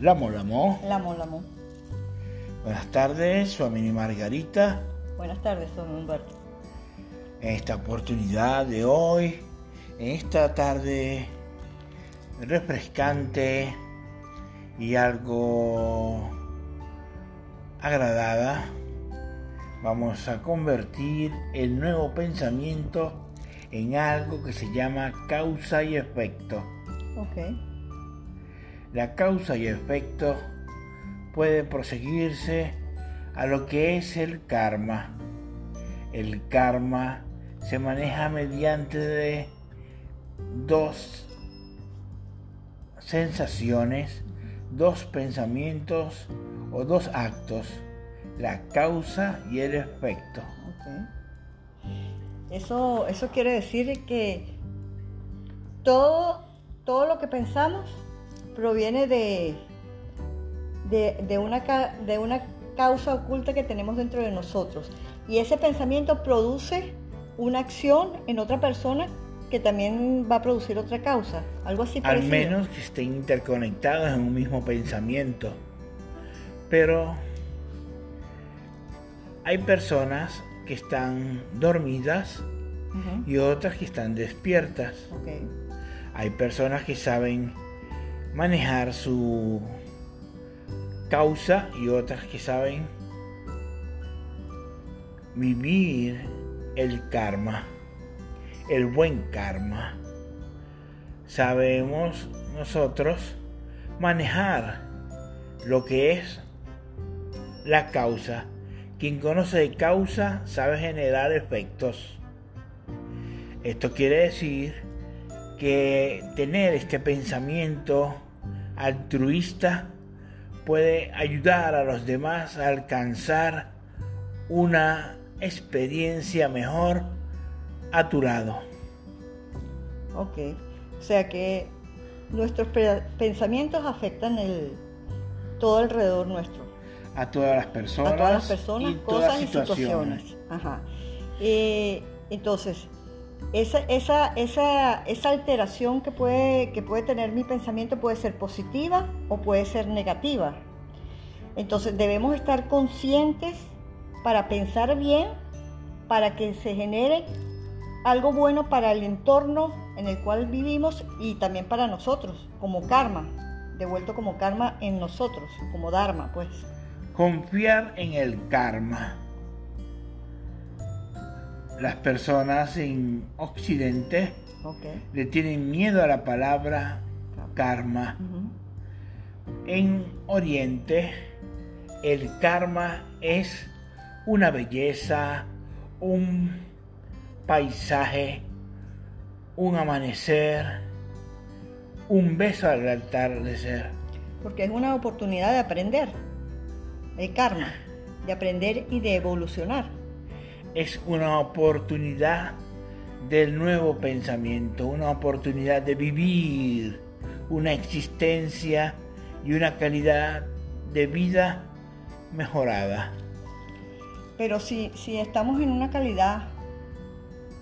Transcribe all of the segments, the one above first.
Lamo Lamo. Lamo Lamo. Buenas tardes, su amiga Margarita. Buenas tardes, don Humberto. En esta oportunidad de hoy, en esta tarde refrescante y algo agradada, vamos a convertir el nuevo pensamiento en algo que se llama causa y efecto. Ok. La causa y efecto puede proseguirse a lo que es el karma. El karma se maneja mediante de dos sensaciones, dos pensamientos o dos actos, la causa y el efecto. Eso, eso quiere decir que todo, todo lo que pensamos proviene de, de, una, de una causa oculta que tenemos dentro de nosotros. Y ese pensamiento produce una acción en otra persona que también va a producir otra causa. Algo así Al menos que estén interconectados en un mismo pensamiento. Pero hay personas que están dormidas y otras que están despiertas. Hay personas que saben manejar su causa y otras que saben vivir el karma, el buen karma. Sabemos nosotros manejar lo que es la causa. Quien conoce de causa sabe generar efectos. Esto quiere decir que tener este pensamiento altruista puede ayudar a los demás a alcanzar una experiencia mejor a tu lado. Ok, o sea que nuestros pensamientos afectan el, todo alrededor nuestro. A todas las personas. A todas las personas, cosas y situaciones. Ajá. Eh, entonces, esa, esa, esa, esa alteración que puede, que puede tener mi pensamiento puede ser positiva o puede ser negativa. Entonces debemos estar conscientes para pensar bien, para que se genere algo bueno para el entorno en el cual vivimos y también para nosotros, como karma, devuelto como karma en nosotros, como dharma, pues. Confiar en el karma las personas en Occidente le tienen miedo a la palabra karma. En Oriente, el karma es una belleza, un paisaje, un amanecer, un beso al atardecer. Porque es una oportunidad de aprender, el karma, de aprender y de evolucionar es una oportunidad del nuevo pensamiento, una oportunidad de vivir una existencia y una calidad de vida mejorada. Pero si, si estamos en una calidad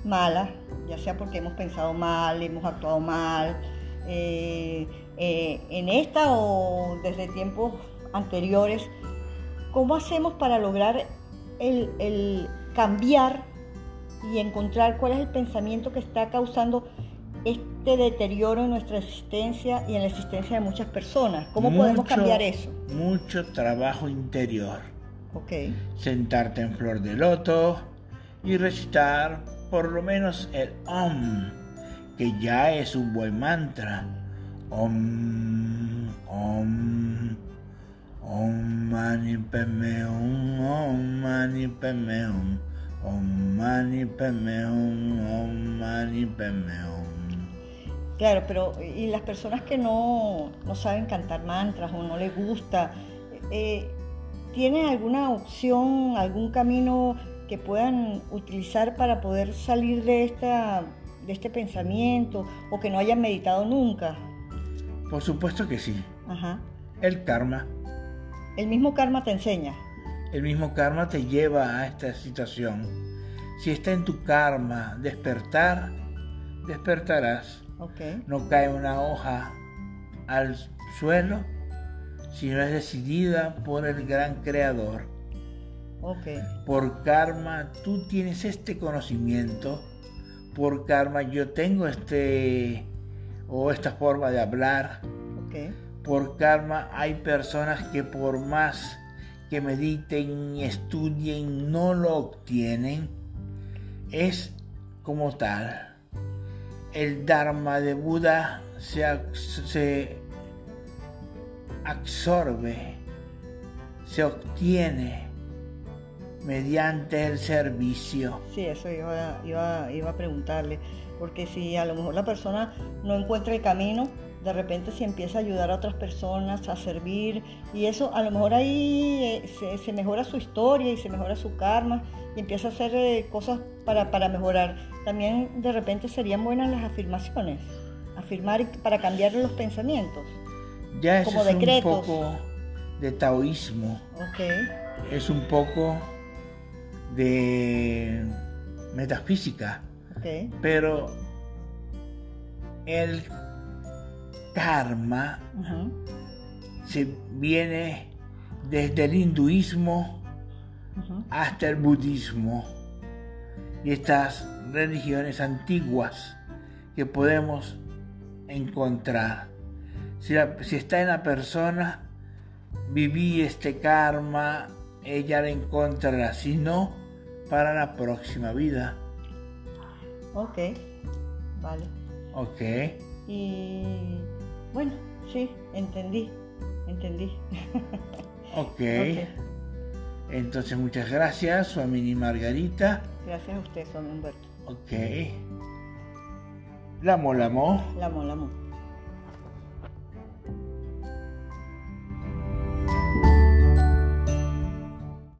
mala, ya sea porque hemos pensado mal, hemos actuado mal, eh, eh, en esta o desde tiempos anteriores, ¿cómo hacemos para lograr el, cambiar y encontrar cuál es el pensamiento que está causando este deterioro en nuestra existencia y en la existencia de muchas personas. ¿Cómo podemos cambiar eso? Mucho trabajo interior. Ok. Sentarte en flor de loto y recitar por lo menos el OM, que ya es un buen mantra. OM, OM, OM Mani Padme OM Mani Padme Om Mani Padme Om Mani Padme Claro, pero y las personas que no, no saben cantar mantras o no les gusta, eh, ¿tienen alguna opción, algún camino que puedan utilizar para poder salir de, esta, de este pensamiento o que no hayan meditado nunca? Por supuesto que sí. Ajá. El karma. El mismo karma te enseña el mismo karma te lleva a esta situación. Si está en tu karma despertar, despertarás. No cae una hoja al suelo sino es decidida por el gran creador. Por karma tú tienes este conocimiento, por karma yo tengo este o esta forma de hablar. Por karma hay personas que por más que mediten y estudien no lo obtienen. Es como tal. El Dharma de Buda se, se absorbe, se obtiene mediante el servicio. Sí, eso iba, iba, iba a preguntarle, porque si a lo mejor la persona no encuentra el camino, de repente si empieza a ayudar a otras personas, a servir, y eso a lo mejor ahí eh, se, mejora su historia y se mejora su karma y empieza a hacer eh, cosas para, para, mejorar. También de repente serían buenas las afirmaciones, afirmar para cambiar los pensamientos. Ya como es un poco de taoísmo. Es un poco de metafísica. Pero el karma se viene desde el hinduismo hasta el budismo y estas religiones antiguas que podemos encontrar. Si, está en la persona, viví este karma, ella la encontrará, si no, para la próxima vida. Ok, vale. Ok. Y bueno, sí, entendí, entendí. ok. Entonces, muchas gracias, su y Margarita. Gracias a usted, Swami Humberto. Ok. La mo, la mo. La mo, la mo.